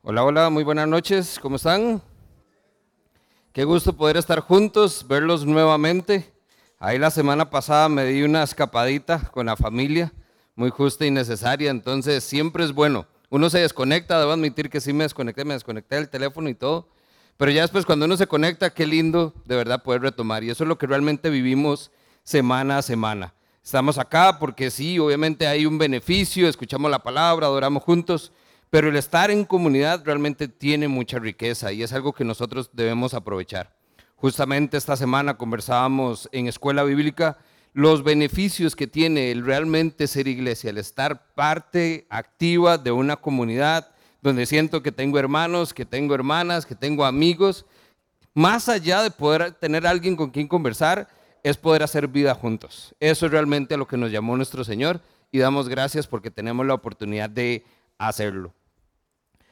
Hola, hola, muy buenas noches, ¿cómo están? Qué gusto poder estar juntos, verlos nuevamente. Ahí la semana pasada me di una escapadita con la familia, muy justa y necesaria, entonces siempre es bueno. Uno se desconecta, debo admitir que sí me desconecté, me desconecté del teléfono y todo, pero ya después cuando uno se conecta, qué lindo de verdad poder retomar. Y eso es lo que realmente vivimos semana a semana. Estamos acá porque sí, obviamente hay un beneficio, escuchamos la palabra, adoramos juntos, pero el estar en comunidad realmente tiene mucha riqueza y es algo que nosotros debemos aprovechar. Justamente esta semana conversábamos en escuela bíblica los beneficios que tiene el realmente ser iglesia, el estar parte activa de una comunidad donde siento que tengo hermanos, que tengo hermanas, que tengo amigos. Más allá de poder tener alguien con quien conversar, es poder hacer vida juntos. Eso es realmente a lo que nos llamó nuestro Señor y damos gracias porque tenemos la oportunidad de hacerlo.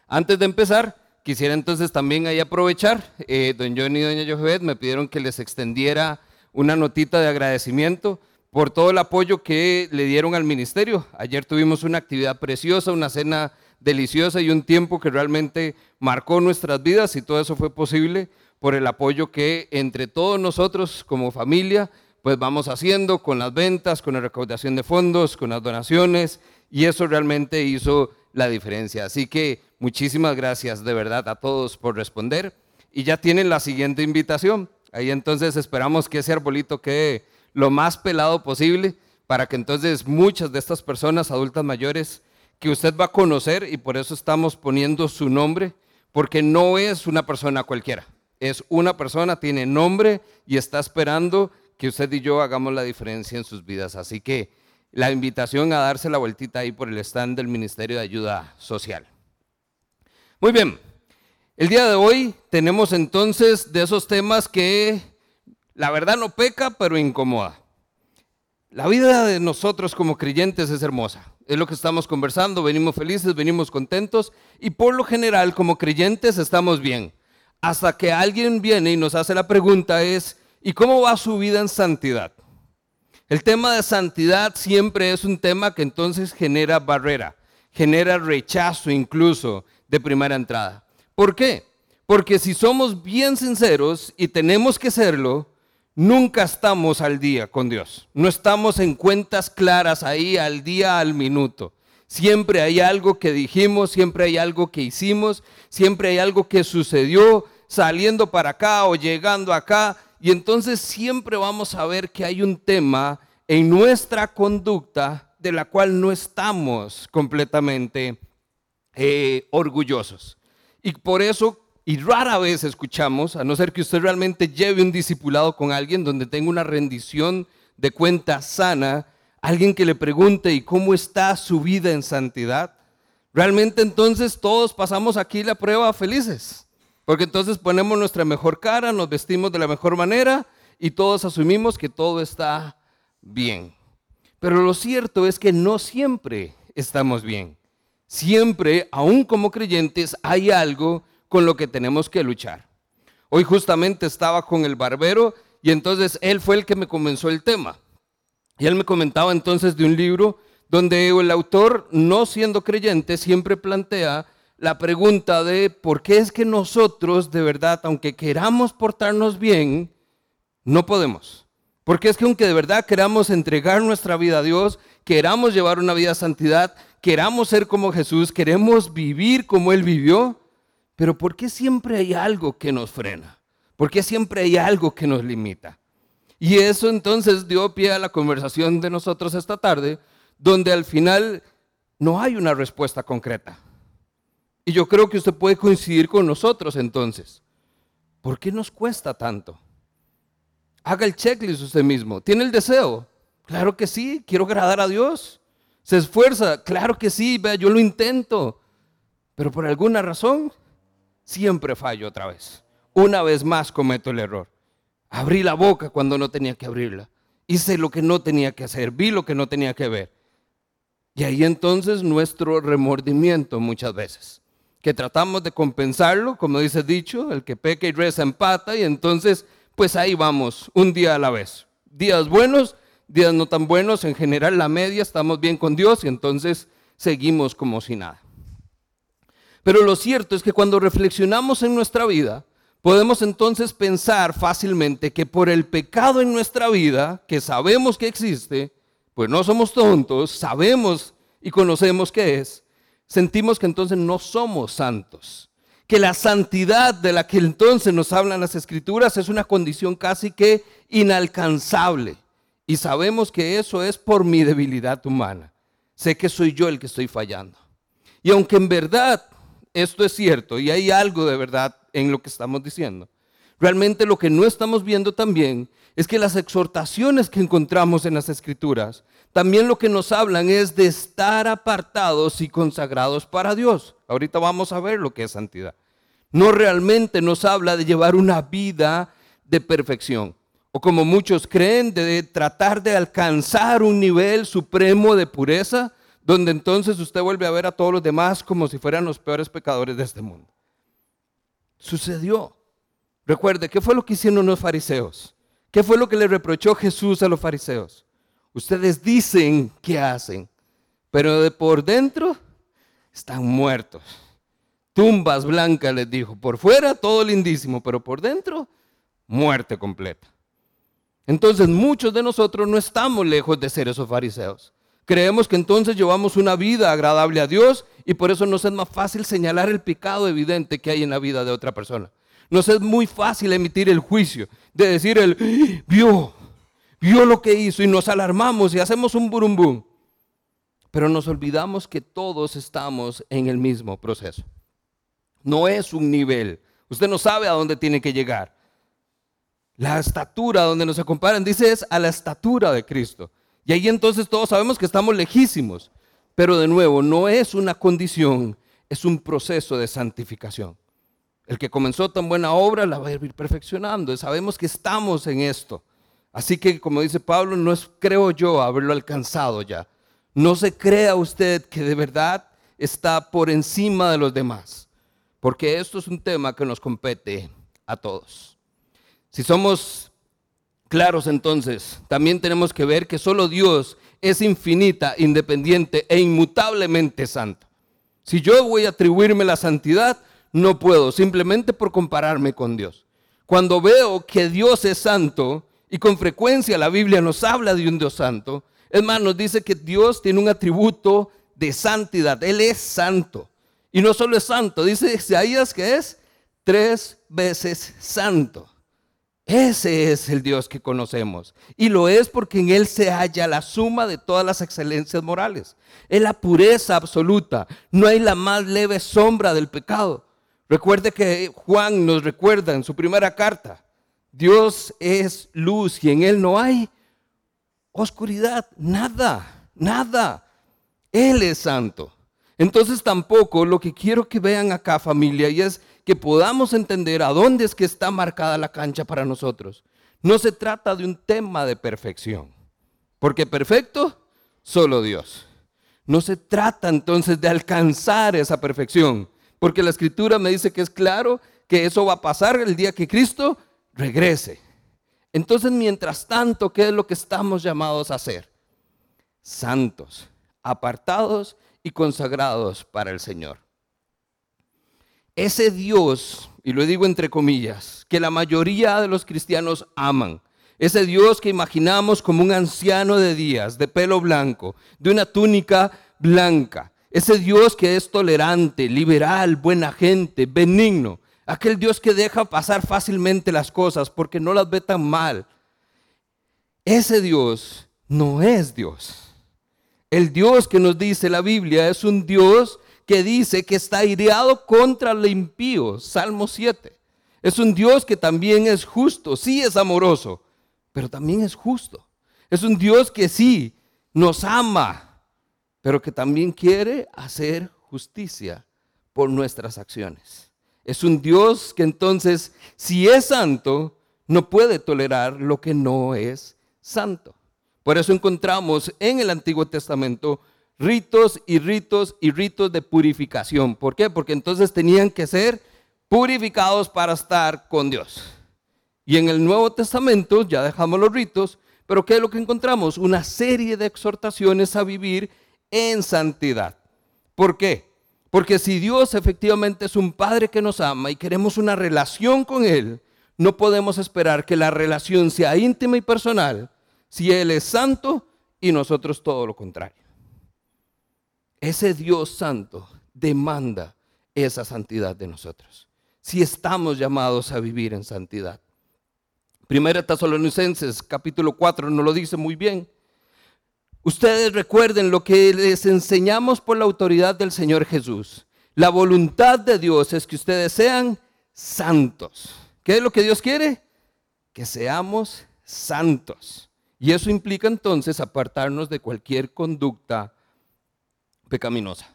Antes de empezar, quisiera entonces también ahí aprovechar, eh, don Johnny y doña Jovet me pidieron que les extendiera una notita de agradecimiento por todo el apoyo que le dieron al ministerio. Ayer tuvimos una actividad preciosa, una cena deliciosa y un tiempo que realmente marcó nuestras vidas y todo eso fue posible por el apoyo que entre todos nosotros como familia pues vamos haciendo con las ventas, con la recaudación de fondos, con las donaciones y eso realmente hizo la diferencia. Así que muchísimas gracias de verdad a todos por responder. Y ya tienen la siguiente invitación. Ahí entonces esperamos que ese arbolito quede lo más pelado posible para que entonces muchas de estas personas adultas mayores que usted va a conocer y por eso estamos poniendo su nombre, porque no es una persona cualquiera, es una persona, tiene nombre y está esperando que usted y yo hagamos la diferencia en sus vidas. Así que la invitación a darse la vueltita ahí por el stand del Ministerio de Ayuda Social. Muy bien, el día de hoy tenemos entonces de esos temas que la verdad no peca, pero incomoda. La vida de nosotros como creyentes es hermosa. Es lo que estamos conversando, venimos felices, venimos contentos y por lo general como creyentes estamos bien. Hasta que alguien viene y nos hace la pregunta es, ¿y cómo va su vida en santidad? El tema de santidad siempre es un tema que entonces genera barrera, genera rechazo incluso de primera entrada. ¿Por qué? Porque si somos bien sinceros y tenemos que serlo, nunca estamos al día con Dios. No estamos en cuentas claras ahí al día, al minuto. Siempre hay algo que dijimos, siempre hay algo que hicimos, siempre hay algo que sucedió saliendo para acá o llegando acá y entonces siempre vamos a ver que hay un tema en nuestra conducta de la cual no estamos completamente eh, orgullosos. Y por eso, y rara vez escuchamos, a no ser que usted realmente lleve un discipulado con alguien donde tenga una rendición de cuenta sana, alguien que le pregunte, ¿y cómo está su vida en santidad? Realmente entonces todos pasamos aquí la prueba felices. Porque entonces ponemos nuestra mejor cara, nos vestimos de la mejor manera y todos asumimos que todo está bien. Pero lo cierto es que no siempre estamos bien. Siempre, aún como creyentes, hay algo con lo que tenemos que luchar. Hoy justamente estaba con el barbero y entonces él fue el que me comenzó el tema. Y él me comentaba entonces de un libro donde el autor, no siendo creyente, siempre plantea la pregunta de por qué es que nosotros, de verdad, aunque queramos portarnos bien, no podemos. Porque es que aunque de verdad queramos entregar nuestra vida a Dios, queramos llevar una vida de santidad, queramos ser como Jesús, queremos vivir como Él vivió, pero ¿por qué siempre hay algo que nos frena? ¿Por qué siempre hay algo que nos limita? Y eso entonces dio pie a la conversación de nosotros esta tarde, donde al final no hay una respuesta concreta. Y yo creo que usted puede coincidir con nosotros entonces. ¿Por qué nos cuesta tanto? Haga el checklist usted mismo. ¿Tiene el deseo? Claro que sí, quiero agradar a Dios. ¿Se esfuerza? Claro que sí, yo lo intento. Pero por alguna razón, siempre fallo otra vez. Una vez más cometo el error. Abrí la boca cuando no tenía que abrirla. Hice lo que no tenía que hacer, vi lo que no tenía que ver. Y ahí entonces nuestro remordimiento muchas veces que tratamos de compensarlo, como dice dicho, el que peca y reza empata, y entonces, pues ahí vamos, un día a la vez. Días buenos, días no tan buenos, en general la media, estamos bien con Dios y entonces seguimos como si nada. Pero lo cierto es que cuando reflexionamos en nuestra vida, podemos entonces pensar fácilmente que por el pecado en nuestra vida, que sabemos que existe, pues no somos tontos, sabemos y conocemos qué es, sentimos que entonces no somos santos. Que la santidad de la que entonces nos hablan las escrituras es una condición casi que inalcanzable. Y sabemos que eso es por mi debilidad humana. Sé que soy yo el que estoy fallando. Y aunque en verdad esto es cierto y hay algo de verdad en lo que estamos diciendo. Realmente lo que no estamos viendo también es que las exhortaciones que encontramos en las escrituras, también lo que nos hablan es de estar apartados y consagrados para Dios. Ahorita vamos a ver lo que es santidad. No realmente nos habla de llevar una vida de perfección. O como muchos creen, de tratar de alcanzar un nivel supremo de pureza, donde entonces usted vuelve a ver a todos los demás como si fueran los peores pecadores de este mundo. Sucedió. Recuerde, ¿qué fue lo que hicieron los fariseos? ¿Qué fue lo que le reprochó Jesús a los fariseos? Ustedes dicen que hacen, pero de por dentro están muertos. Tumbas blancas les dijo, por fuera todo lindísimo, pero por dentro muerte completa. Entonces muchos de nosotros no estamos lejos de ser esos fariseos. Creemos que entonces llevamos una vida agradable a Dios y por eso nos es más fácil señalar el pecado evidente que hay en la vida de otra persona. Nos es muy fácil emitir el juicio, de decir el, vio, vio lo que hizo y nos alarmamos y hacemos un burumbum. Pero nos olvidamos que todos estamos en el mismo proceso. No es un nivel. Usted no sabe a dónde tiene que llegar. La estatura donde nos comparan, dice, es a la estatura de Cristo. Y ahí entonces todos sabemos que estamos lejísimos. Pero de nuevo, no es una condición, es un proceso de santificación. El que comenzó tan buena obra la va a ir perfeccionando. Sabemos que estamos en esto. Así que, como dice Pablo, no es, creo yo, haberlo alcanzado ya. No se crea usted que de verdad está por encima de los demás. Porque esto es un tema que nos compete a todos. Si somos claros entonces, también tenemos que ver que solo Dios es infinita, independiente e inmutablemente santo. Si yo voy a atribuirme la santidad, no puedo, simplemente por compararme con Dios. Cuando veo que Dios es santo, y con frecuencia la Biblia nos habla de un Dios santo, es más, nos dice que Dios tiene un atributo de santidad, Él es santo. Y no solo es santo, dice Isaías que es tres veces santo. Ese es el Dios que conocemos. Y lo es porque en Él se halla la suma de todas las excelencias morales. Es la pureza absoluta. No hay la más leve sombra del pecado. Recuerde que Juan nos recuerda en su primera carta. Dios es luz y en Él no hay oscuridad. Nada, nada. Él es santo. Entonces tampoco lo que quiero que vean acá familia y es que podamos entender a dónde es que está marcada la cancha para nosotros. No se trata de un tema de perfección, porque perfecto, solo Dios. No se trata entonces de alcanzar esa perfección, porque la escritura me dice que es claro que eso va a pasar el día que Cristo regrese. Entonces, mientras tanto, ¿qué es lo que estamos llamados a hacer? Santos, apartados y consagrados para el Señor ese Dios, y lo digo entre comillas, que la mayoría de los cristianos aman, ese Dios que imaginamos como un anciano de días, de pelo blanco, de una túnica blanca, ese Dios que es tolerante, liberal, buena gente, benigno, aquel Dios que deja pasar fácilmente las cosas porque no las ve tan mal. Ese Dios no es Dios. El Dios que nos dice la Biblia es un Dios que dice que está aireado contra el impío, Salmo 7. Es un Dios que también es justo, sí es amoroso, pero también es justo. Es un Dios que sí nos ama, pero que también quiere hacer justicia por nuestras acciones. Es un Dios que entonces, si es santo, no puede tolerar lo que no es santo. Por eso encontramos en el Antiguo Testamento ritos y ritos y ritos de purificación. ¿Por qué? Porque entonces tenían que ser purificados para estar con Dios. Y en el Nuevo Testamento ya dejamos los ritos, pero ¿qué es lo que encontramos? Una serie de exhortaciones a vivir en santidad. ¿Por qué? Porque si Dios efectivamente es un Padre que nos ama y queremos una relación con Él, no podemos esperar que la relación sea íntima y personal si Él es santo y nosotros todo lo contrario. Ese Dios santo demanda esa santidad de nosotros. Si estamos llamados a vivir en santidad. Primera Tesalonicenses capítulo 4 nos lo dice muy bien. Ustedes recuerden lo que les enseñamos por la autoridad del Señor Jesús. La voluntad de Dios es que ustedes sean santos. ¿Qué es lo que Dios quiere? Que seamos santos. Y eso implica entonces apartarnos de cualquier conducta pecaminosa.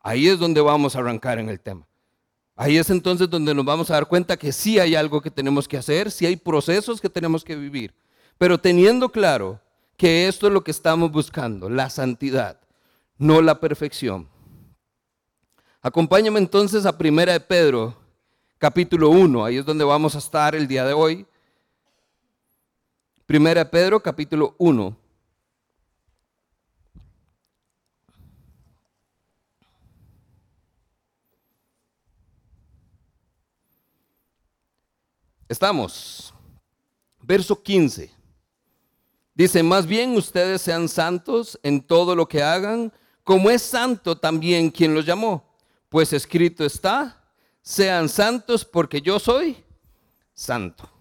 Ahí es donde vamos a arrancar en el tema. Ahí es entonces donde nos vamos a dar cuenta que sí hay algo que tenemos que hacer, sí hay procesos que tenemos que vivir, pero teniendo claro que esto es lo que estamos buscando, la santidad, no la perfección. Acompáñame entonces a Primera de Pedro, capítulo 1, ahí es donde vamos a estar el día de hoy. Primera Pedro, capítulo 1. Estamos. Verso 15. Dice, más bien ustedes sean santos en todo lo que hagan, como es santo también quien los llamó. Pues escrito está, sean santos porque yo soy santo.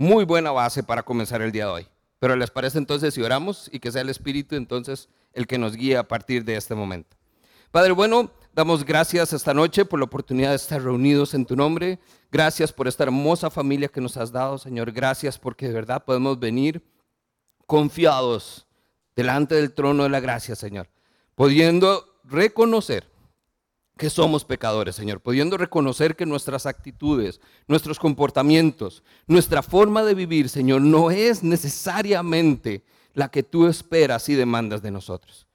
Muy buena base para comenzar el día de hoy. Pero les parece entonces si oramos y que sea el Espíritu entonces el que nos guíe a partir de este momento. Padre, bueno, damos gracias esta noche por la oportunidad de estar reunidos en tu nombre. Gracias por esta hermosa familia que nos has dado, Señor. Gracias porque de verdad podemos venir confiados delante del trono de la gracia, Señor. Pudiendo reconocer que somos pecadores, Señor. Pudiendo reconocer que nuestras actitudes, nuestros comportamientos, nuestra forma de vivir, Señor, no es necesariamente la que tú esperas y demandas de nosotros.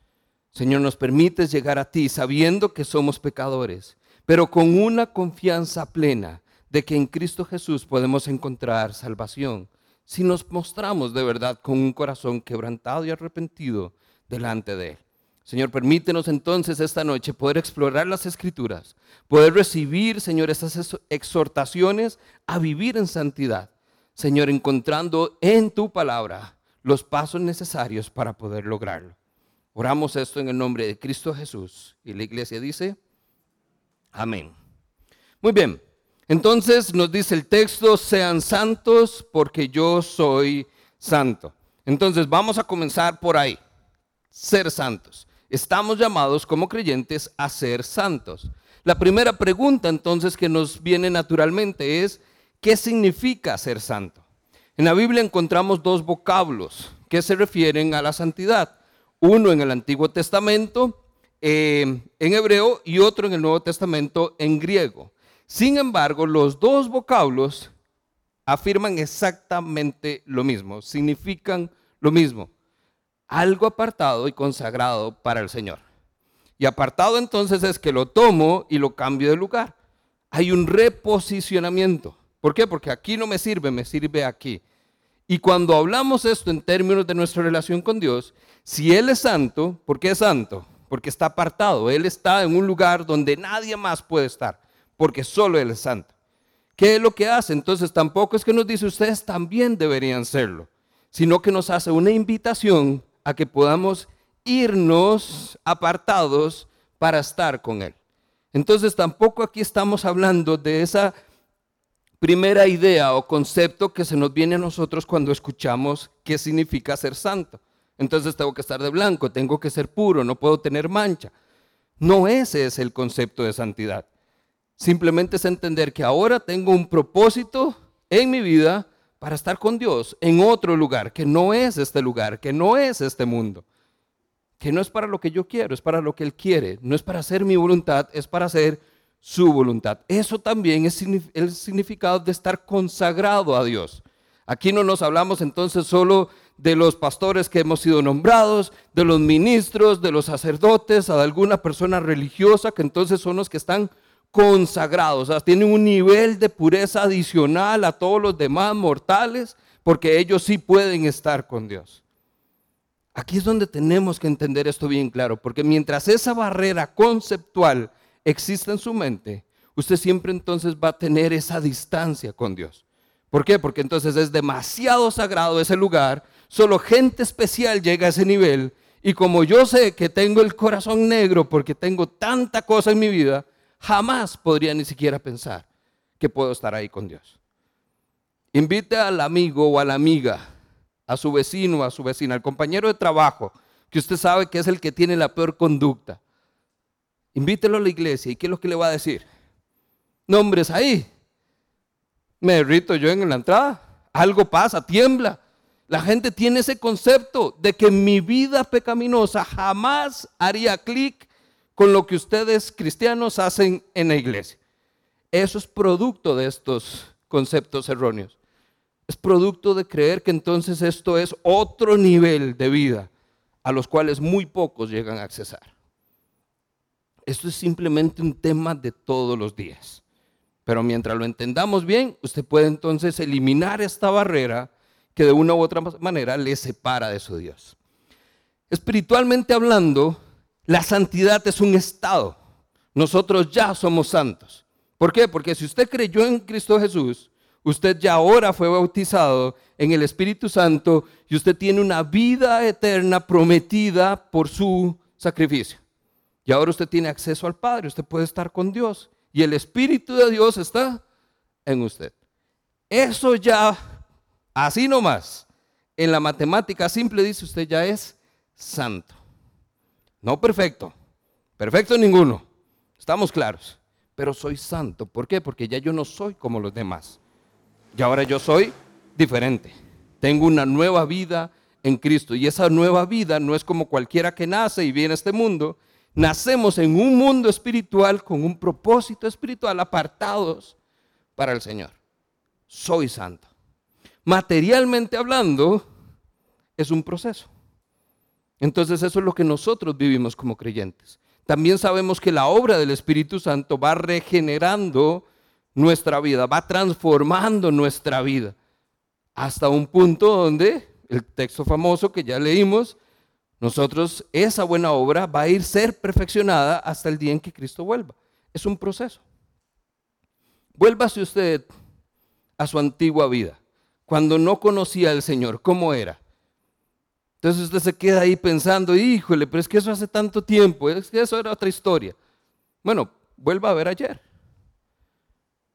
Señor, nos permites llegar a ti sabiendo que somos pecadores, pero con una confianza plena de que en Cristo Jesús podemos encontrar salvación si nos mostramos de verdad con un corazón quebrantado y arrepentido delante de Él. Señor, permítenos entonces esta noche poder explorar las escrituras, poder recibir, Señor, estas exhortaciones a vivir en santidad. Señor, encontrando en tu palabra los pasos necesarios para poder lograrlo. Oramos esto en el nombre de Cristo Jesús. Y la iglesia dice, amén. Muy bien, entonces nos dice el texto, sean santos porque yo soy santo. Entonces vamos a comenzar por ahí, ser santos. Estamos llamados como creyentes a ser santos. La primera pregunta entonces que nos viene naturalmente es, ¿qué significa ser santo? En la Biblia encontramos dos vocablos que se refieren a la santidad uno en el Antiguo Testamento eh, en hebreo y otro en el Nuevo Testamento en griego. Sin embargo, los dos vocablos afirman exactamente lo mismo, significan lo mismo, algo apartado y consagrado para el Señor. Y apartado entonces es que lo tomo y lo cambio de lugar. Hay un reposicionamiento. ¿Por qué? Porque aquí no me sirve, me sirve aquí. Y cuando hablamos esto en términos de nuestra relación con Dios, si Él es santo, ¿por qué es santo? Porque está apartado. Él está en un lugar donde nadie más puede estar, porque solo Él es santo. ¿Qué es lo que hace? Entonces tampoco es que nos dice ustedes también deberían serlo, sino que nos hace una invitación a que podamos irnos apartados para estar con Él. Entonces tampoco aquí estamos hablando de esa primera idea o concepto que se nos viene a nosotros cuando escuchamos qué significa ser santo. Entonces tengo que estar de blanco, tengo que ser puro, no puedo tener mancha. No ese es el concepto de santidad. Simplemente es entender que ahora tengo un propósito en mi vida para estar con Dios en otro lugar, que no es este lugar, que no es este mundo, que no es para lo que yo quiero, es para lo que Él quiere, no es para hacer mi voluntad, es para hacer su voluntad. Eso también es el significado de estar consagrado a Dios. Aquí no nos hablamos entonces solo de los pastores que hemos sido nombrados, de los ministros, de los sacerdotes, a alguna persona religiosa que entonces son los que están consagrados, o sea, tienen un nivel de pureza adicional a todos los demás mortales, porque ellos sí pueden estar con Dios. Aquí es donde tenemos que entender esto bien claro, porque mientras esa barrera conceptual exista en su mente, usted siempre entonces va a tener esa distancia con Dios. ¿Por qué? Porque entonces es demasiado sagrado ese lugar, solo gente especial llega a ese nivel, y como yo sé que tengo el corazón negro porque tengo tanta cosa en mi vida, jamás podría ni siquiera pensar que puedo estar ahí con Dios. Invite al amigo o a la amiga a su vecino, a su vecina, al compañero de trabajo, que usted sabe que es el que tiene la peor conducta. Invítelo a la iglesia y ¿qué es lo que le va a decir? Nombres ahí. Me derrito yo en la entrada. Algo pasa, tiembla. La gente tiene ese concepto de que mi vida pecaminosa jamás haría clic con lo que ustedes cristianos hacen en la iglesia. Eso es producto de estos conceptos erróneos es producto de creer que entonces esto es otro nivel de vida a los cuales muy pocos llegan a accesar. Esto es simplemente un tema de todos los días. Pero mientras lo entendamos bien, usted puede entonces eliminar esta barrera que de una u otra manera le separa de su Dios. Espiritualmente hablando, la santidad es un estado. Nosotros ya somos santos. ¿Por qué? Porque si usted creyó en Cristo Jesús, Usted ya ahora fue bautizado en el Espíritu Santo y usted tiene una vida eterna prometida por su sacrificio. Y ahora usted tiene acceso al Padre, usted puede estar con Dios y el Espíritu de Dios está en usted. Eso ya, así nomás, en la matemática simple dice usted ya es santo. No perfecto, perfecto ninguno, estamos claros, pero soy santo. ¿Por qué? Porque ya yo no soy como los demás. Y ahora yo soy diferente. Tengo una nueva vida en Cristo. Y esa nueva vida no es como cualquiera que nace y viene a este mundo. Nacemos en un mundo espiritual con un propósito espiritual apartados para el Señor. Soy santo. Materialmente hablando, es un proceso. Entonces eso es lo que nosotros vivimos como creyentes. También sabemos que la obra del Espíritu Santo va regenerando nuestra vida, va transformando nuestra vida. Hasta un punto donde, el texto famoso que ya leímos, nosotros, esa buena obra va a ir ser perfeccionada hasta el día en que Cristo vuelva. Es un proceso. Vuélvase usted a su antigua vida, cuando no conocía al Señor, ¿cómo era? Entonces usted se queda ahí pensando, híjole, pero es que eso hace tanto tiempo, es que eso era otra historia. Bueno, vuelva a ver ayer.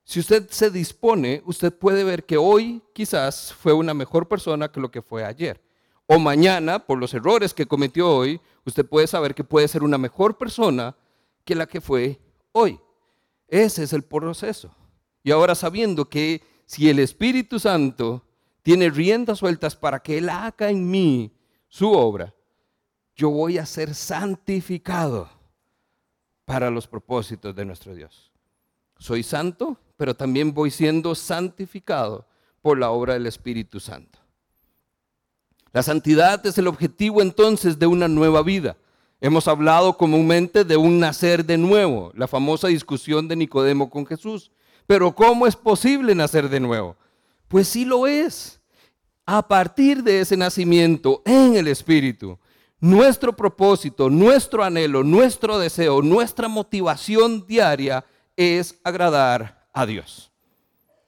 Si usted se dispone, usted puede ver que hoy quizás fue una mejor persona que lo que fue ayer. O mañana, por los errores que cometió hoy, usted puede saber que puede ser una mejor persona que la que fue hoy. Ese es el proceso. Y ahora sabiendo que si el Espíritu Santo tiene riendas sueltas para que Él haga en mí su obra, yo voy a ser santificado para los propósitos de nuestro Dios. Soy santo pero también voy siendo santificado por la obra del Espíritu Santo. La santidad es el objetivo entonces de una nueva vida. Hemos hablado comúnmente de un nacer de nuevo, la famosa discusión de Nicodemo con Jesús. Pero ¿cómo es posible nacer de nuevo? Pues sí lo es. A partir de ese nacimiento en el Espíritu, nuestro propósito, nuestro anhelo, nuestro deseo, nuestra motivación diaria es agradar a Dios.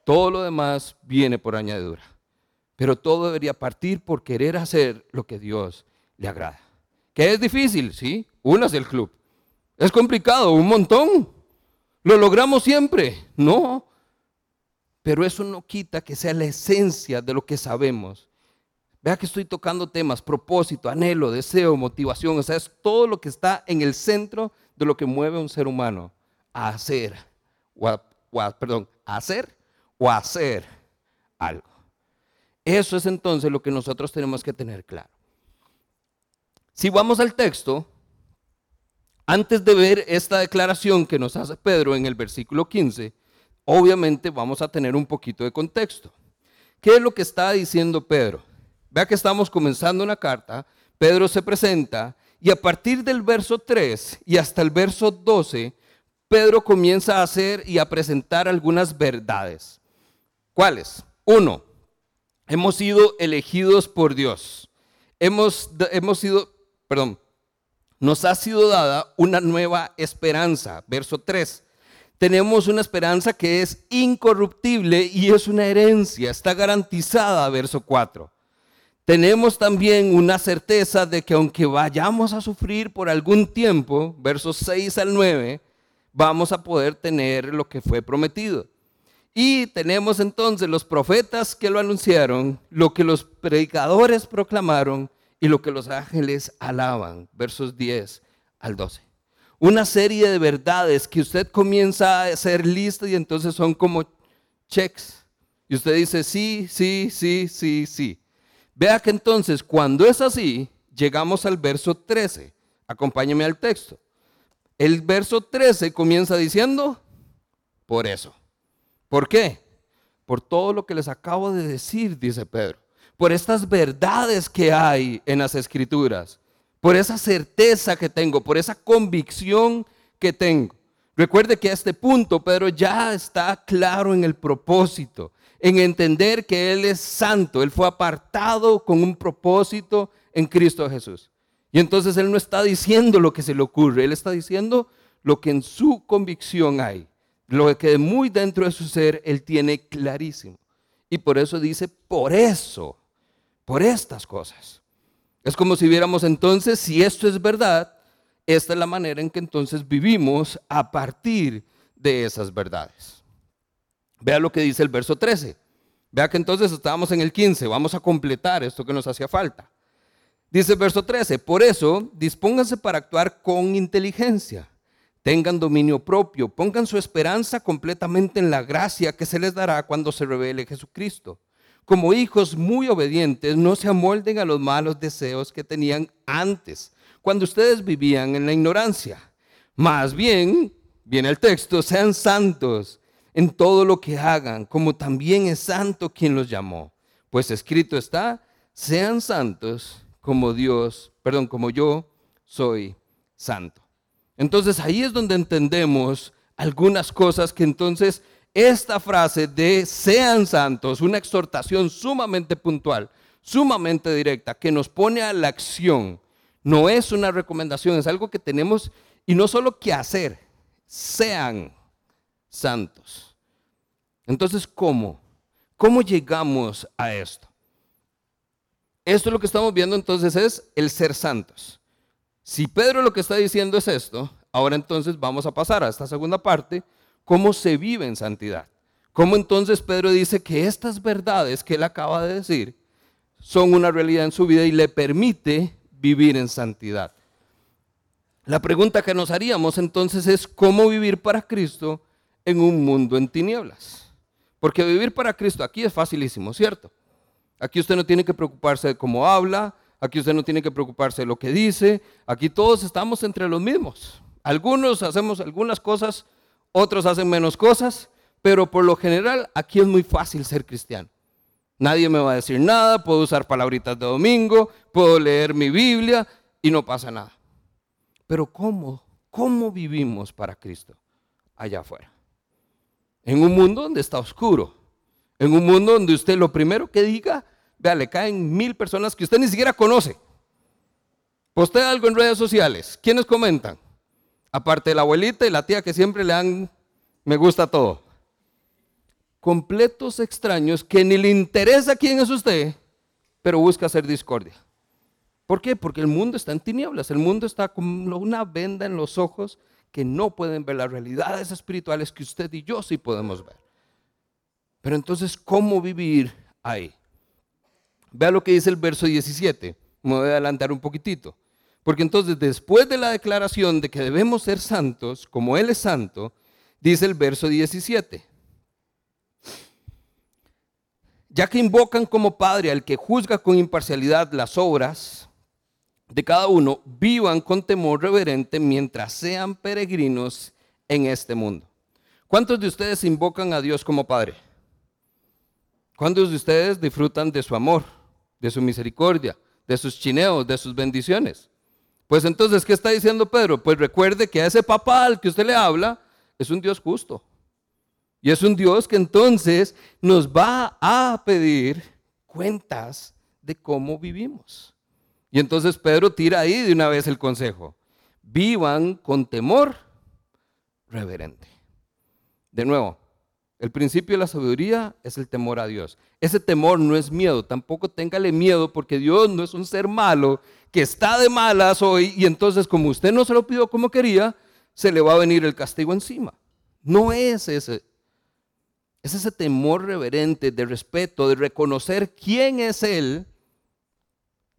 Todo lo demás viene por añadidura. Pero todo debería partir por querer hacer lo que Dios le agrada. Que es difícil, ¿sí? Unas del club. Es complicado, un montón. Lo logramos siempre. No. Pero eso no quita que sea la esencia de lo que sabemos. Vea que estoy tocando temas, propósito, anhelo, deseo, motivación. O sea, es todo lo que está en el centro de lo que mueve a un ser humano a hacer o a hacer o hacer algo. Eso es entonces lo que nosotros tenemos que tener claro. Si vamos al texto, antes de ver esta declaración que nos hace Pedro en el versículo 15, obviamente vamos a tener un poquito de contexto. ¿Qué es lo que está diciendo Pedro? Vea que estamos comenzando una carta, Pedro se presenta y a partir del verso 3 y hasta el verso 12 Pedro comienza a hacer y a presentar algunas verdades. ¿Cuáles? Uno, hemos sido elegidos por Dios. hemos, hemos sido, perdón, nos ha sido dada una nueva esperanza. Verso 3. Tenemos una esperanza que es incorruptible y es una herencia, está garantizada, verso 4. Tenemos también una certeza de que aunque vayamos a sufrir por algún tiempo, versos 6 al 9, vamos a poder tener lo que fue prometido. Y tenemos entonces los profetas que lo anunciaron, lo que los predicadores proclamaron y lo que los ángeles alaban, versos 10 al 12. Una serie de verdades que usted comienza a hacer lista y entonces son como checks. Y usted dice, sí, sí, sí, sí, sí. Vea que entonces cuando es así, llegamos al verso 13. Acompáñeme al texto. El verso 13 comienza diciendo, por eso. ¿Por qué? Por todo lo que les acabo de decir, dice Pedro. Por estas verdades que hay en las escrituras. Por esa certeza que tengo, por esa convicción que tengo. Recuerde que a este punto Pedro ya está claro en el propósito en entender que Él es santo, Él fue apartado con un propósito en Cristo Jesús. Y entonces Él no está diciendo lo que se le ocurre, Él está diciendo lo que en su convicción hay, lo que muy dentro de su ser Él tiene clarísimo. Y por eso dice, por eso, por estas cosas. Es como si viéramos entonces, si esto es verdad, esta es la manera en que entonces vivimos a partir de esas verdades. Vea lo que dice el verso 13. Vea que entonces estábamos en el 15. Vamos a completar esto que nos hacía falta. Dice el verso 13. Por eso, dispónganse para actuar con inteligencia. Tengan dominio propio. Pongan su esperanza completamente en la gracia que se les dará cuando se revele Jesucristo. Como hijos muy obedientes, no se amolden a los malos deseos que tenían antes, cuando ustedes vivían en la ignorancia. Más bien, viene el texto, sean santos en todo lo que hagan, como también es santo quien los llamó. Pues escrito está, sean santos como Dios, perdón, como yo soy santo. Entonces ahí es donde entendemos algunas cosas que entonces esta frase de sean santos, una exhortación sumamente puntual, sumamente directa, que nos pone a la acción, no es una recomendación, es algo que tenemos y no solo que hacer, sean santos. Entonces, ¿cómo? ¿Cómo llegamos a esto? Esto lo que estamos viendo entonces es el ser santos. Si Pedro lo que está diciendo es esto, ahora entonces vamos a pasar a esta segunda parte, cómo se vive en santidad. ¿Cómo entonces Pedro dice que estas verdades que él acaba de decir son una realidad en su vida y le permite vivir en santidad? La pregunta que nos haríamos entonces es cómo vivir para Cristo en un mundo en tinieblas. Porque vivir para Cristo aquí es facilísimo, ¿cierto? Aquí usted no tiene que preocuparse de cómo habla, aquí usted no tiene que preocuparse de lo que dice, aquí todos estamos entre los mismos. Algunos hacemos algunas cosas, otros hacen menos cosas, pero por lo general aquí es muy fácil ser cristiano. Nadie me va a decir nada, puedo usar palabritas de domingo, puedo leer mi Biblia y no pasa nada. Pero ¿cómo? ¿Cómo vivimos para Cristo allá afuera? En un mundo donde está oscuro. En un mundo donde usted lo primero que diga, vea, le caen mil personas que usted ni siquiera conoce. Postea algo en redes sociales. ¿Quiénes comentan? Aparte de la abuelita y la tía que siempre le dan me gusta todo. Completos extraños que ni le interesa quién es usted, pero busca hacer discordia. ¿Por qué? Porque el mundo está en tinieblas, el mundo está como una venda en los ojos que no pueden ver las realidades espirituales que usted y yo sí podemos ver. Pero entonces, ¿cómo vivir ahí? Vea lo que dice el verso 17. Me voy a adelantar un poquitito. Porque entonces, después de la declaración de que debemos ser santos, como Él es santo, dice el verso 17. Ya que invocan como Padre al que juzga con imparcialidad las obras, de cada uno vivan con temor reverente mientras sean peregrinos en este mundo. ¿Cuántos de ustedes invocan a Dios como Padre? ¿Cuántos de ustedes disfrutan de su amor, de su misericordia, de sus chineos, de sus bendiciones? Pues entonces, ¿qué está diciendo Pedro? Pues recuerde que a ese papá al que usted le habla es un Dios justo. Y es un Dios que entonces nos va a pedir cuentas de cómo vivimos. Y entonces Pedro tira ahí de una vez el consejo. Vivan con temor reverente. De nuevo, el principio de la sabiduría es el temor a Dios. Ese temor no es miedo, tampoco téngale miedo porque Dios no es un ser malo que está de malas hoy y entonces como usted no se lo pidió como quería, se le va a venir el castigo encima. No es ese. Es ese temor reverente de respeto, de reconocer quién es Él,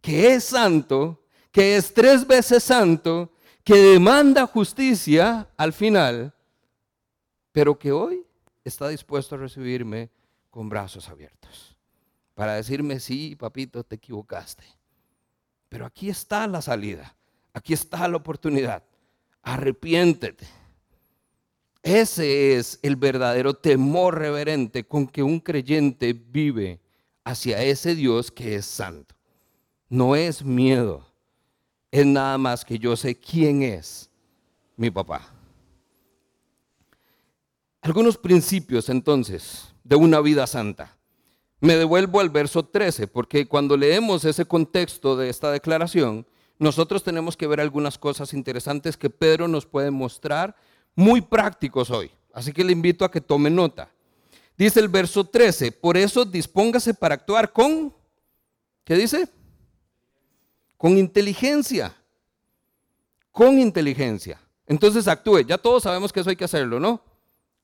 que es santo, que es tres veces santo, que demanda justicia al final, pero que hoy está dispuesto a recibirme con brazos abiertos. Para decirme, sí, papito, te equivocaste. Pero aquí está la salida. Aquí está la oportunidad. Arrepiéntete. Ese es el verdadero temor reverente con que un creyente vive hacia ese Dios que es santo. No es miedo, es nada más que yo sé quién es mi papá. Algunos principios entonces de una vida santa. Me devuelvo al verso 13, porque cuando leemos ese contexto de esta declaración, nosotros tenemos que ver algunas cosas interesantes que Pedro nos puede mostrar, muy prácticos hoy. Así que le invito a que tome nota. Dice el verso 13, por eso dispóngase para actuar con, ¿qué dice? Con inteligencia. Con inteligencia. Entonces actúe. Ya todos sabemos que eso hay que hacerlo, ¿no?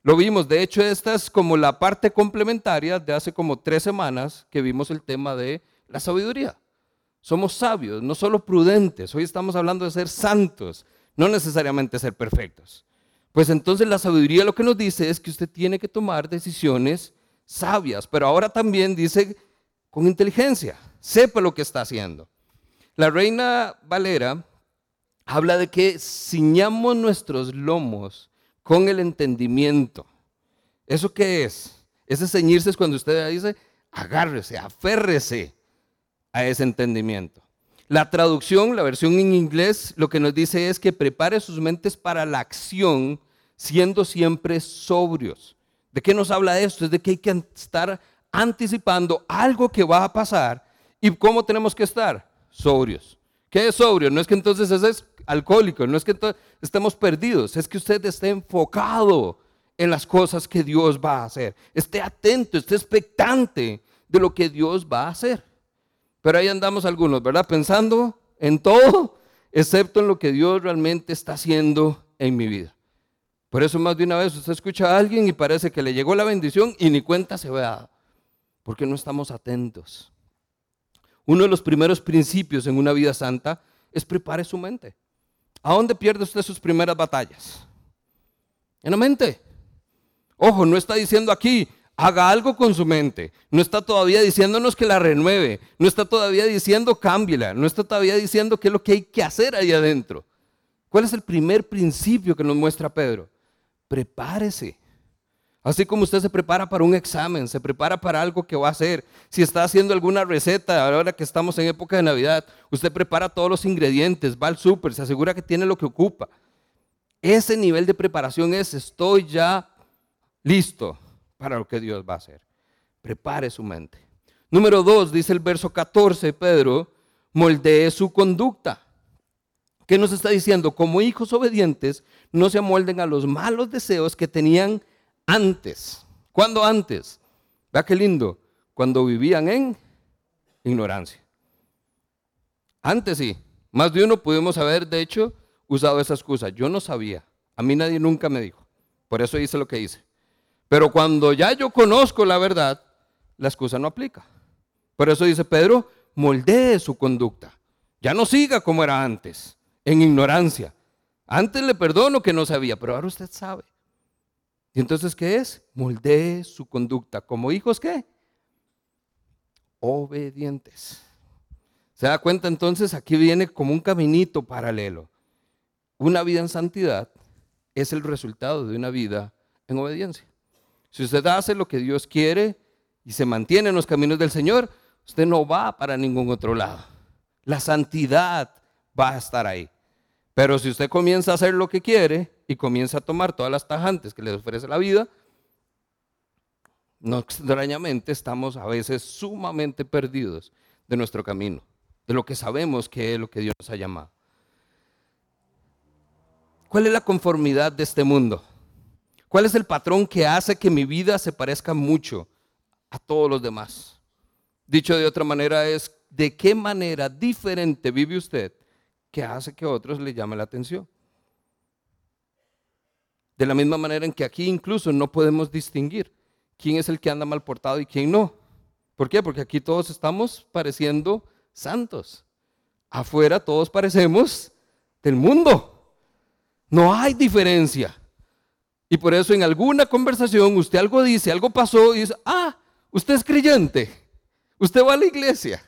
Lo vimos, de hecho esta es como la parte complementaria de hace como tres semanas que vimos el tema de la sabiduría. Somos sabios, no solo prudentes, hoy estamos hablando de ser santos, no necesariamente ser perfectos. Pues entonces la sabiduría lo que nos dice es que usted tiene que tomar decisiones sabias, pero ahora también dice con inteligencia, sepa lo que está haciendo. La reina Valera habla de que ciñamos nuestros lomos con el entendimiento. ¿Eso qué es? Ese ceñirse es cuando usted dice, agárrese, aférrese a ese entendimiento. La traducción, la versión en inglés, lo que nos dice es que prepare sus mentes para la acción, siendo siempre sobrios. ¿De qué nos habla esto? Es de que hay que estar anticipando algo que va a pasar. ¿Y cómo tenemos que estar? Sobrios. ¿Qué es sobrio? No es que entonces ese es alcohólico, no es que estemos perdidos, es que usted esté enfocado en las cosas que Dios va a hacer. Esté atento, esté expectante de lo que Dios va a hacer. Pero ahí andamos algunos, ¿verdad? Pensando en todo, excepto en lo que Dios realmente está haciendo en mi vida. Por eso más de una vez usted escucha a alguien y parece que le llegó la bendición y ni cuenta se va porque no estamos atentos. Uno de los primeros principios en una vida santa es prepare su mente. ¿A dónde pierde usted sus primeras batallas? En la mente. Ojo, no está diciendo aquí, haga algo con su mente. No está todavía diciéndonos que la renueve. No está todavía diciendo cámbiela. No está todavía diciendo qué es lo que hay que hacer ahí adentro. ¿Cuál es el primer principio que nos muestra Pedro? Prepárese. Así como usted se prepara para un examen, se prepara para algo que va a hacer. Si está haciendo alguna receta, ahora que estamos en época de Navidad, usted prepara todos los ingredientes, va al súper, se asegura que tiene lo que ocupa. Ese nivel de preparación es, estoy ya listo para lo que Dios va a hacer. Prepare su mente. Número dos, dice el verso 14, Pedro, moldee su conducta. ¿Qué nos está diciendo? Como hijos obedientes, no se amolden a los malos deseos que tenían antes. ¿Cuándo antes? Vea qué lindo. Cuando vivían en ignorancia. Antes sí. Más de uno pudimos haber, de hecho, usado esa excusa. Yo no sabía. A mí nadie nunca me dijo. Por eso hice lo que hice. Pero cuando ya yo conozco la verdad, la excusa no aplica. Por eso dice Pedro, moldee su conducta. Ya no siga como era antes, en ignorancia. Antes le perdono que no sabía, pero ahora usted sabe. ¿Y entonces qué es? Moldee su conducta. ¿Como hijos qué? Obedientes. ¿Se da cuenta entonces? Aquí viene como un caminito paralelo. Una vida en santidad es el resultado de una vida en obediencia. Si usted hace lo que Dios quiere y se mantiene en los caminos del Señor, usted no va para ningún otro lado. La santidad va a estar ahí. Pero si usted comienza a hacer lo que quiere y comienza a tomar todas las tajantes que le ofrece la vida, no extrañamente estamos a veces sumamente perdidos de nuestro camino, de lo que sabemos que es lo que Dios nos ha llamado. ¿Cuál es la conformidad de este mundo? ¿Cuál es el patrón que hace que mi vida se parezca mucho a todos los demás? Dicho de otra manera es, ¿de qué manera diferente vive usted que hace que otros le llame la atención? De la misma manera en que aquí incluso no podemos distinguir quién es el que anda mal portado y quién no. ¿Por qué? Porque aquí todos estamos pareciendo santos. Afuera todos parecemos del mundo. No hay diferencia. Y por eso en alguna conversación usted algo dice, algo pasó y dice, ah, usted es creyente, usted va a la iglesia.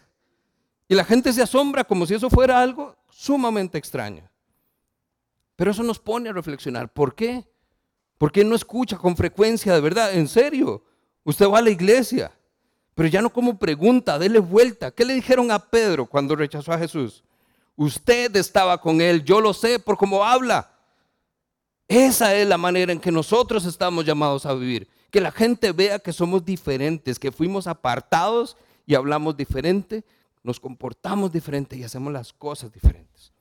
Y la gente se asombra como si eso fuera algo sumamente extraño. Pero eso nos pone a reflexionar. ¿Por qué? ¿Por qué no escucha con frecuencia de verdad? En serio, usted va a la iglesia, pero ya no como pregunta, dele vuelta. ¿Qué le dijeron a Pedro cuando rechazó a Jesús? Usted estaba con él, yo lo sé por cómo habla. Esa es la manera en que nosotros estamos llamados a vivir. Que la gente vea que somos diferentes, que fuimos apartados y hablamos diferente, nos comportamos diferente y hacemos las cosas diferentes.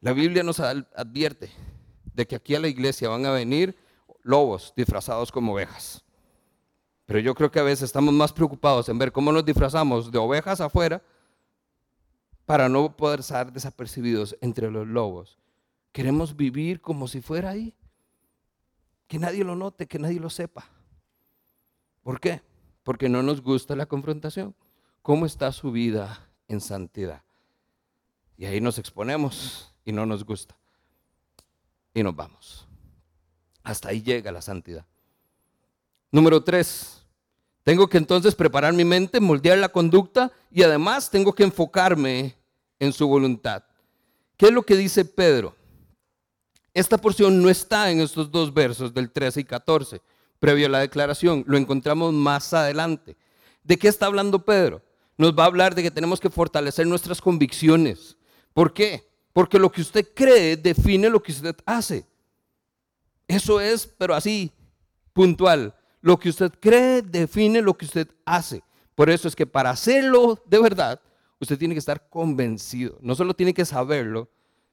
La Biblia nos advierte de que aquí a la iglesia van a venir lobos disfrazados como ovejas. Pero yo creo que a veces estamos más preocupados en ver cómo nos disfrazamos de ovejas afuera para no poder ser desapercibidos entre los lobos Queremos vivir como si fuera ahí. Que nadie lo note, que nadie lo sepa. ¿Por qué? Porque no nos gusta la confrontación. ¿Cómo está su vida en santidad? Y ahí nos exponemos y no nos gusta. Y nos vamos. Hasta ahí llega la santidad. Número tres, tengo que entonces preparar mi mente, moldear la conducta y además tengo que enfocarme en su voluntad. ¿Qué es lo que dice Pedro? Esta porción no está en estos dos versos del 13 y 14, previo a la declaración. Lo encontramos más adelante. ¿De qué está hablando Pedro? Nos va a hablar de que tenemos que fortalecer nuestras convicciones. ¿Por qué? Porque lo que usted cree define lo que usted hace. Eso es, pero así, puntual. Lo que usted cree define lo que usted hace. Por eso es que para hacerlo de verdad, usted tiene que estar convencido. No solo tiene que saberlo,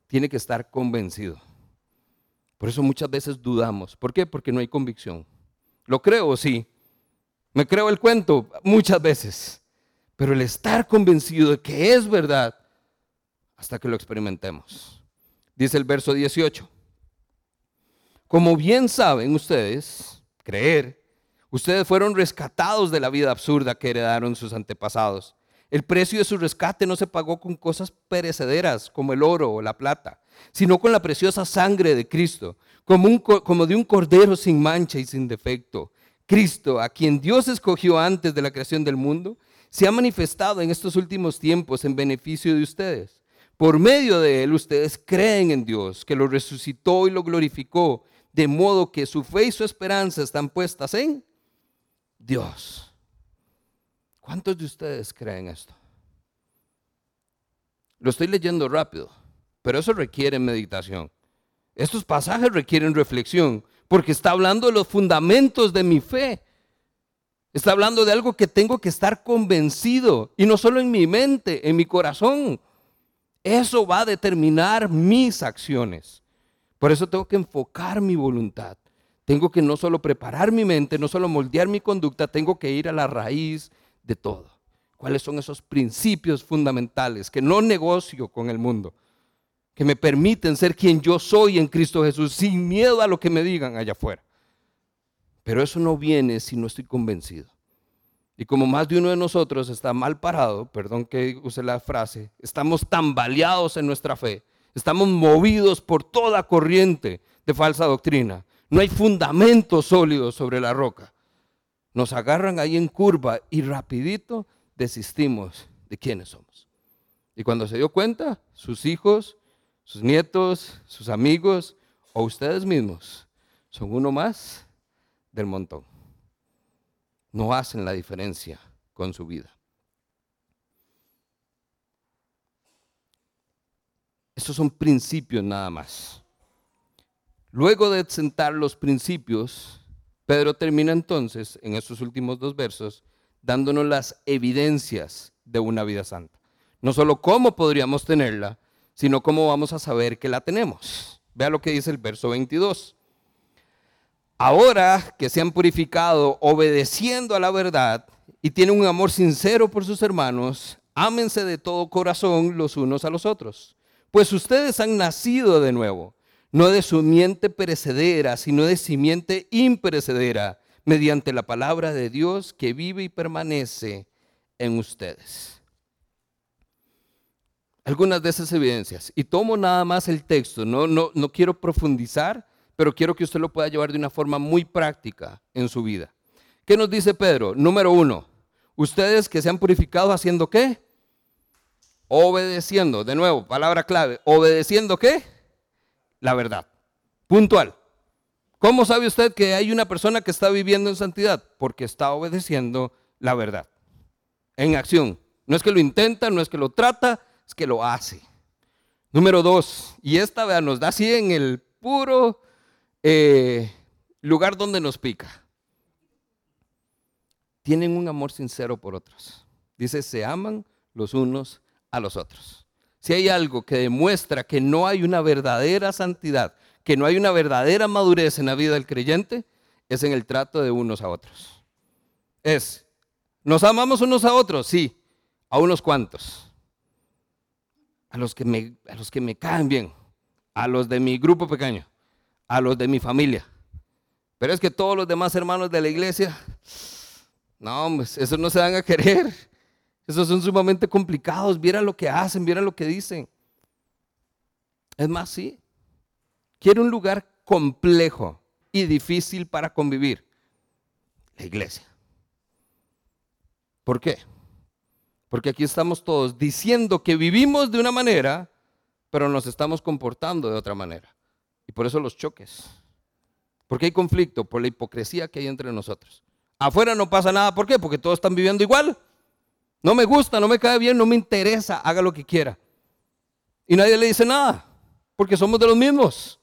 tiene que estar convencido. Por eso muchas veces dudamos. ¿Por qué? Porque no hay convicción. ¿Lo creo? Sí. ¿Me creo el cuento? Muchas veces. Pero el estar convencido de que es verdad hasta que lo experimentemos. Dice el verso 18. Como bien saben ustedes, creer, ustedes fueron rescatados de la vida absurda que heredaron sus antepasados. El precio de su rescate no se pagó con cosas perecederas como el oro o la plata sino con la preciosa sangre de Cristo, como, como de un cordero sin mancha y sin defecto. Cristo, a quien Dios escogió antes de la creación del mundo, se ha manifestado en estos últimos tiempos en beneficio de ustedes. Por medio de él ustedes creen en Dios, que lo resucitó y lo glorificó, de modo que su fe y su esperanza están puestas en Dios. ¿Cuántos de ustedes creen esto? Lo estoy leyendo rápido pero eso requiere meditación. Estos pasajes requieren reflexión, porque está hablando de los fundamentos de mi fe. Está hablando de algo que tengo que estar convencido, y no solo en mi mente, en mi corazón. Eso va a determinar mis acciones. Por eso tengo que enfocar mi voluntad. Tengo que no solo preparar mi mente, no solo moldear mi conducta, tengo que ir a la raíz de todo. ¿Cuáles son esos principios fundamentales que no negocio con el mundo? que me permiten ser quien yo soy en Cristo Jesús, sin miedo a lo que me digan allá afuera. Pero eso no viene si no estoy convencido. Y como más de uno de nosotros está mal parado, perdón que use la frase, estamos tambaleados en nuestra fe, estamos movidos por toda corriente de falsa doctrina, no hay fundamento sólido sobre la roca. Nos agarran ahí en curva y rapidito desistimos de quiénes somos. Y cuando se dio cuenta, sus hijos, sus nietos, sus amigos o ustedes mismos son uno más del montón. No hacen la diferencia con su vida. Estos son principios nada más. Luego de sentar los principios, Pedro termina entonces, en estos últimos dos versos, dándonos las evidencias de una vida santa. No solo cómo podríamos tenerla, sino cómo vamos a saber que la tenemos. Vea lo que dice el verso 22. Ahora que se han purificado obedeciendo a la verdad y tienen un amor sincero por sus hermanos, ámense de todo corazón los unos a los otros. Pues ustedes han nacido de nuevo, no de simiente perecedera, sino de simiente imperecedera, mediante la palabra de Dios que vive y permanece en ustedes. Algunas de esas evidencias. Y tomo nada más el texto, no, no, no quiero profundizar, pero quiero que usted lo pueda llevar de una forma muy práctica en su vida. ¿Qué nos dice Pedro? Número uno, ustedes que se han purificado haciendo qué? Obedeciendo, de nuevo, palabra clave, obedeciendo qué? La verdad. Puntual. ¿Cómo sabe usted que hay una persona que está viviendo en santidad? Porque está obedeciendo la verdad. En acción. No es que lo intenta, no es que lo trata, es que lo hace. Número dos, y esta vea, nos da así en el puro eh, lugar donde nos pica. Tienen un amor sincero por otros. Dice, se aman los unos a los otros. Si hay algo que demuestra que no hay una verdadera santidad, que no hay una verdadera madurez en la vida del creyente es en el trato de unos a otros. Es, ¿nos amamos unos a otros? Sí, a unos cuantos. A los que me, a los que me caen bien, a los de mi grupo pequeño, a los de mi familia. Pero es que todos los demás hermanos de la iglesia, no, pues eso no se dan a querer. Esos son sumamente complicados. Viera lo que hacen, viera lo que dicen. Es más, sí. Quiere un lugar complejo y difícil para convivir. La iglesia. ¿Por qué? Porque aquí estamos todos diciendo que vivimos de una manera, pero nos estamos comportando de otra manera. Por eso los choques. Porque hay conflicto por la hipocresía que hay entre nosotros. Afuera no pasa nada. ¿Por qué? Porque todos están viviendo igual. No me gusta, no me cae bien, no me interesa, haga lo que quiera. Y nadie le dice nada, porque somos de los mismos.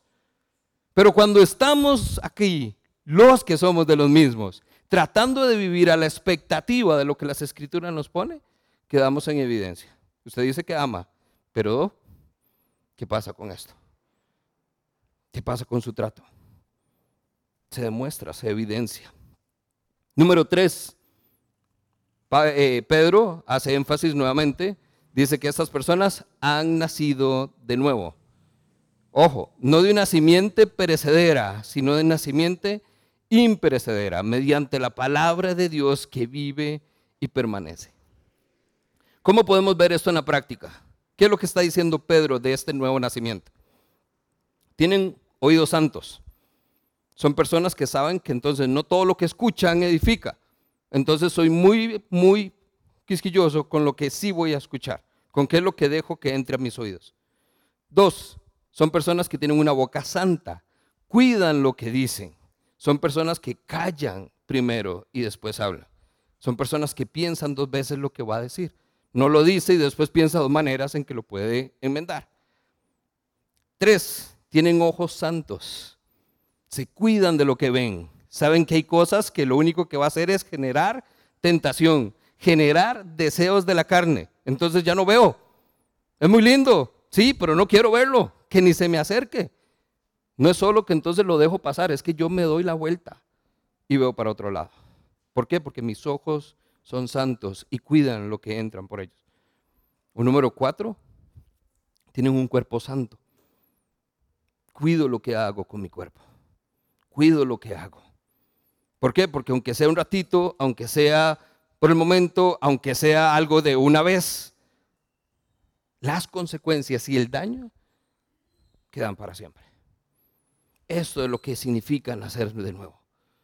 Pero cuando estamos aquí, los que somos de los mismos, tratando de vivir a la expectativa de lo que las escrituras nos pone, quedamos en evidencia. Usted dice que ama, pero ¿qué pasa con esto? ¿Qué pasa con su trato? Se demuestra, se evidencia. Número tres, eh, Pedro hace énfasis nuevamente, dice que estas personas han nacido de nuevo. Ojo, no de una simiente perecedera, sino de una simiente imperecedera, mediante la palabra de Dios que vive y permanece. ¿Cómo podemos ver esto en la práctica? ¿Qué es lo que está diciendo Pedro de este nuevo nacimiento? Tienen oídos santos. Son personas que saben que entonces no todo lo que escuchan edifica. Entonces soy muy, muy quisquilloso con lo que sí voy a escuchar, con qué es lo que dejo que entre a mis oídos. Dos, son personas que tienen una boca santa, cuidan lo que dicen. Son personas que callan primero y después hablan. Son personas que piensan dos veces lo que va a decir. No lo dice y después piensa dos maneras en que lo puede enmendar. Tres, tienen ojos santos. Se cuidan de lo que ven. Saben que hay cosas que lo único que va a hacer es generar tentación, generar deseos de la carne. Entonces ya no veo. Es muy lindo, sí, pero no quiero verlo que ni se me acerque. No es solo que entonces lo dejo pasar, es que yo me doy la vuelta y veo para otro lado. ¿Por qué? Porque mis ojos son santos y cuidan lo que entran por ellos. Un número cuatro, tienen un cuerpo santo. Cuido lo que hago con mi cuerpo. Cuido lo que hago. ¿Por qué? Porque aunque sea un ratito, aunque sea por el momento, aunque sea algo de una vez, las consecuencias y el daño quedan para siempre. Esto es lo que significa nacer de nuevo.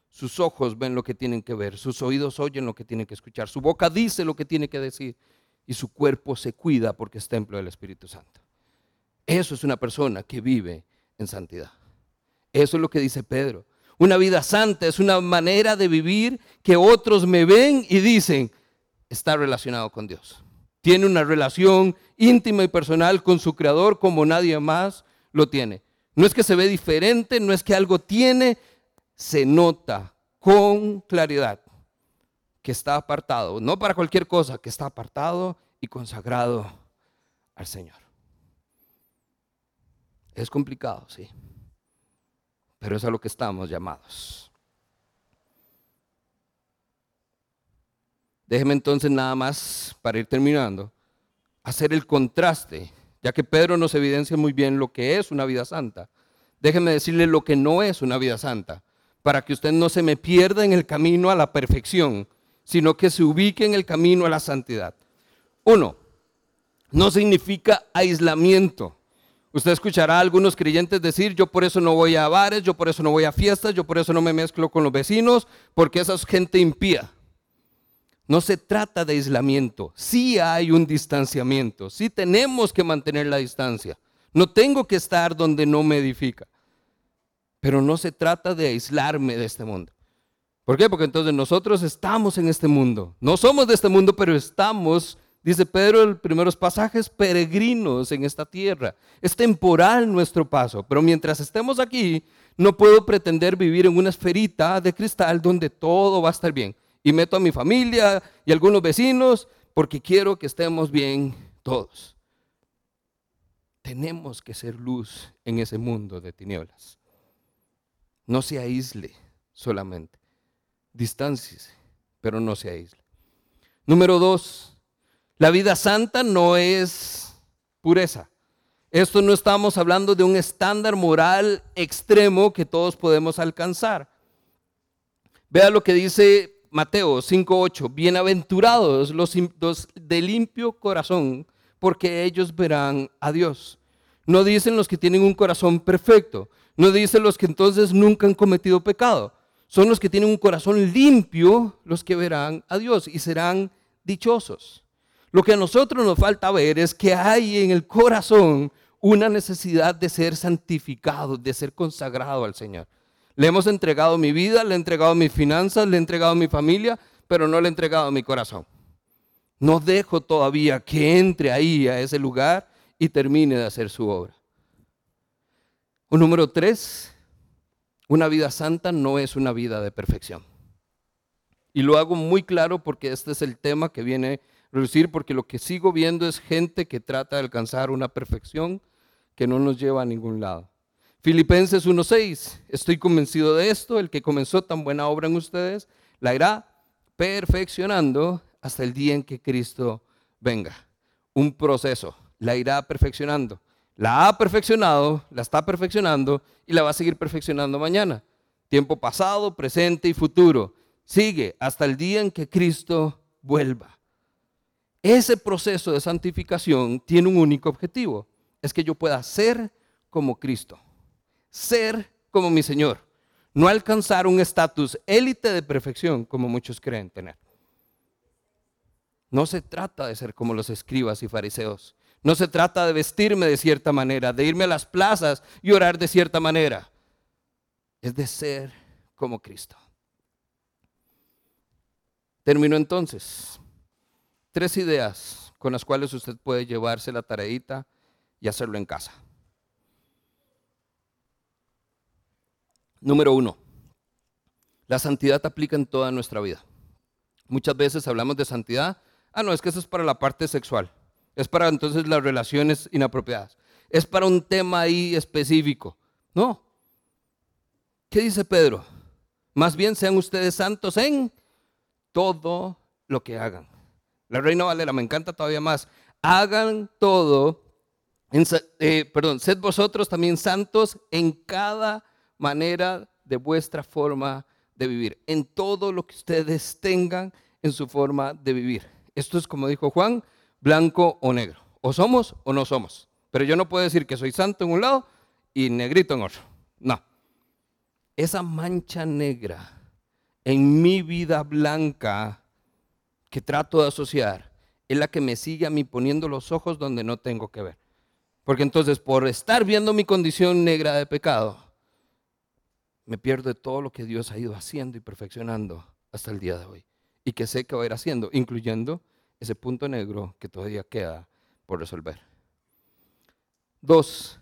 Sus ojos ven lo que tienen que ver, sus oídos oyen lo que tienen que escuchar, su boca dice lo que tiene que decir y su cuerpo se cuida porque es templo del Espíritu Santo. Eso es una persona que vive en santidad. Eso es lo que dice Pedro. Una vida santa es una manera de vivir que otros me ven y dicen, está relacionado con Dios. Tiene una relación íntima y personal con su Creador como nadie más lo tiene. No es que se ve diferente, no es que algo tiene, se nota con claridad que está apartado, no para cualquier cosa, que está apartado y consagrado al Señor. Es complicado, sí, pero es a lo que estamos llamados. Déjeme entonces nada más, para ir terminando, hacer el contraste, ya que Pedro nos evidencia muy bien lo que es una vida santa. Déjeme decirle lo que no es una vida santa, para que usted no se me pierda en el camino a la perfección, sino que se ubique en el camino a la santidad. Uno, no significa aislamiento. Usted escuchará a algunos creyentes decir, yo por eso no voy a bares, yo por eso no voy a fiestas, yo por eso no me mezclo con los vecinos, porque esa es gente impía. No se trata de aislamiento, sí hay un distanciamiento, sí tenemos que mantener la distancia. No tengo que estar donde no me edifica. Pero no se trata de aislarme de este mundo. ¿Por qué? Porque entonces nosotros estamos en este mundo. No somos de este mundo, pero estamos, dice Pedro en primeros pasajes, peregrinos en esta tierra. Es temporal nuestro paso, pero mientras estemos aquí, no puedo pretender vivir en una esferita de cristal donde todo va a estar bien y meto a mi familia y algunos vecinos porque quiero que estemos bien todos. Tenemos que ser luz en ese mundo de tinieblas. No se aísle solamente. Distánciese, pero no se aísle. Número dos, la vida santa no es pureza. Esto no estamos hablando de un estándar moral extremo que todos podemos alcanzar. Vea lo que dice Mateo 5:8, bienaventurados los, de limpio corazón, porque ellos verán a Dios. No dicen los que tienen un corazón perfecto, no dicen los que entonces nunca han cometido pecado. Son los que tienen un corazón limpio los que verán a Dios y serán dichosos. Lo que a nosotros nos falta ver es que hay en el corazón una necesidad de ser santificado, de ser consagrado al Señor. Le hemos entregado mi vida, le he entregado mis finanzas, le he entregado mi familia, pero no le he entregado mi corazón. No dejo todavía que entre ahí a ese lugar y termine de hacer su obra. Un número tres, una vida santa no es una vida de perfección. Y lo hago muy claro porque este es el tema que viene reducir, porque lo que sigo viendo es gente que trata de alcanzar una perfección que no nos lleva a ningún lado. Filipenses 1.6, estoy convencido de esto, el que comenzó tan buena obra en ustedes, la irá perfeccionando hasta el día en que Cristo venga. Un proceso, la irá perfeccionando. La ha perfeccionado, la está perfeccionando y la va a seguir perfeccionando mañana. Tiempo pasado, presente y futuro. Sigue hasta el día en que Cristo vuelva. Ese proceso de santificación tiene un único objetivo, es que yo pueda ser como Cristo ser como mi Señor, no alcanzar un estatus élite de perfección como muchos creen tener. No se trata de ser como los escribas y fariseos. No se trata de vestirme de cierta manera, de irme a las plazas y orar de cierta manera. Es de ser como Cristo. Termino entonces. Tres ideas con las cuales usted puede llevarse la tareita y hacerlo en casa. Número uno, la santidad aplica en toda nuestra vida. Muchas veces hablamos de santidad, ah, no, es que eso es para la parte sexual, es para entonces las relaciones inapropiadas, es para un tema ahí específico. No. ¿Qué dice Pedro? Más bien sean ustedes santos en todo lo que hagan. La Reina Valera me encanta todavía más. Hagan todo, eh, perdón, sed vosotros también santos en cada manera de vuestra forma de vivir, en todo lo que ustedes tengan en su forma de vivir. Esto es como dijo Juan, blanco o negro. O somos o no somos. Pero yo no puedo decir que soy santo en un lado y negrito en otro. No. Esa mancha negra en mi vida blanca que trato de asociar es la que me sigue a mí poniendo los ojos donde no tengo que ver. Porque entonces por estar viendo mi condición negra de pecado, me pierdo de todo lo que Dios ha ido haciendo y perfeccionando hasta el día de hoy. Y que sé que va a ir haciendo, incluyendo ese punto negro que todavía queda por resolver. Dos,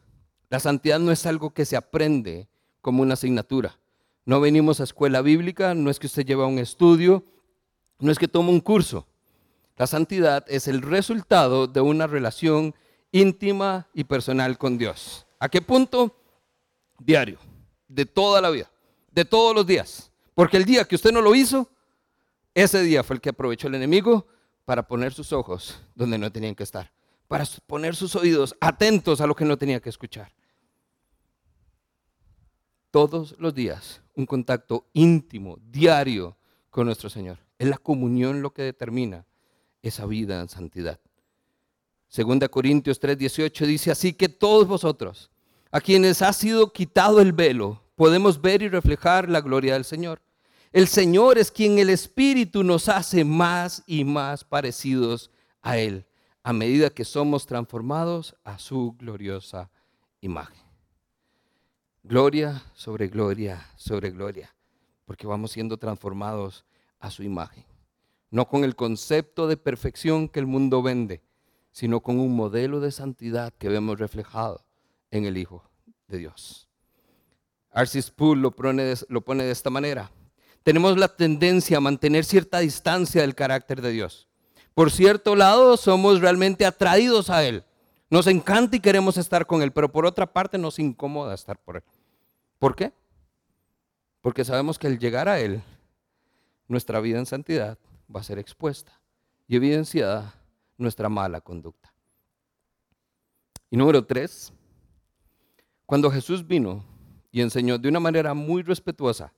la santidad no es algo que se aprende como una asignatura. No venimos a escuela bíblica, no es que usted lleva un estudio, no es que toma un curso. La santidad es el resultado de una relación íntima y personal con Dios. ¿A qué punto? Diario, de toda la vida, de todos los días. Porque el día que usted no lo hizo, ese día fue el que aprovechó el enemigo para poner sus ojos donde no tenían que estar, para poner sus oídos atentos a lo que no tenía que escuchar. Todos los días, un contacto íntimo, diario con nuestro Señor. Es la comunión lo que determina esa vida en santidad. Segunda Corintios 3:18 dice, así que todos vosotros, a quienes ha sido quitado el velo, podemos ver y reflejar la gloria del Señor. El Señor es quien el Espíritu nos hace más y más parecidos a Él, a medida que somos transformados a su gloriosa imagen. Gloria sobre gloria sobre gloria, porque vamos siendo transformados a su imagen. No con el concepto de perfección que el mundo vende, sino con un modelo de santidad que vemos reflejado en el Hijo de Dios. Arcis Poole lo pone, de, lo pone de esta manera. Tenemos la tendencia a mantener cierta distancia del carácter de Dios. Por cierto lado, somos realmente atraídos a Él. Nos encanta y queremos estar con Él, pero por otra parte nos incomoda estar por Él. ¿Por qué? Porque sabemos que al llegar a Él, nuestra vida en santidad va a ser expuesta y evidenciada nuestra mala conducta. Y número tres, cuando Jesús vino y enseñó de una manera muy respetuosa,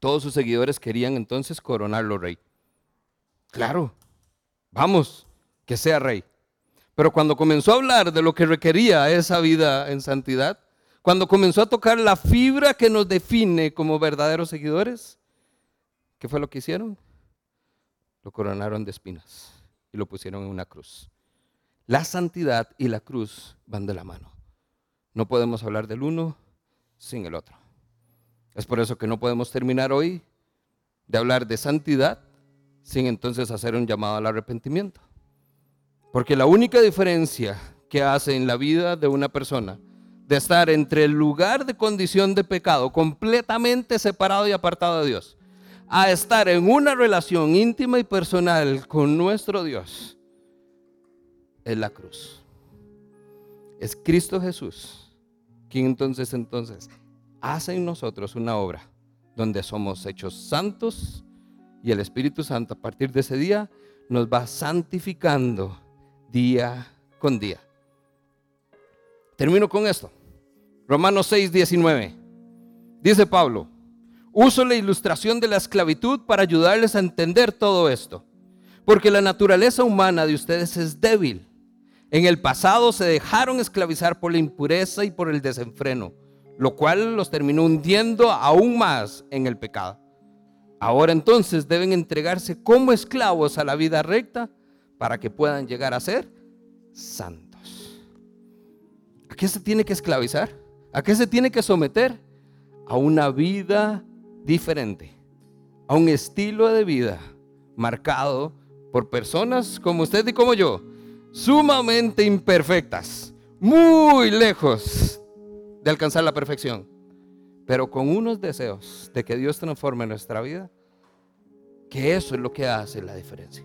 todos sus seguidores querían entonces coronarlo rey. Claro, vamos, que sea rey. Pero cuando comenzó a hablar de lo que requería esa vida en santidad, cuando comenzó a tocar la fibra que nos define como verdaderos seguidores, ¿qué fue lo que hicieron? Lo coronaron de espinas y lo pusieron en una cruz. La santidad y la cruz van de la mano. No podemos hablar del uno sin el otro. Es por eso que no podemos terminar hoy de hablar de santidad sin entonces hacer un llamado al arrepentimiento. Porque la única diferencia que hace en la vida de una persona de estar entre el lugar de condición de pecado completamente separado y apartado de Dios, a estar en una relación íntima y personal con nuestro Dios, es la cruz. Es Cristo Jesús quien entonces entonces hace en nosotros una obra donde somos hechos santos y el Espíritu Santo a partir de ese día nos va santificando día con día. Termino con esto. Romanos 6, 19. Dice Pablo, uso la ilustración de la esclavitud para ayudarles a entender todo esto, porque la naturaleza humana de ustedes es débil. En el pasado se dejaron esclavizar por la impureza y por el desenfreno, lo cual los terminó hundiendo aún más en el pecado. Ahora entonces deben entregarse como esclavos a la vida recta para que puedan llegar a ser santos. ¿A qué se tiene que esclavizar? ¿A qué se tiene que someter? A una vida diferente, a un estilo de vida marcado por personas como usted y como yo, sumamente imperfectas, muy lejos de alcanzar la perfección, pero con unos deseos de que Dios transforme nuestra vida, que eso es lo que hace la diferencia.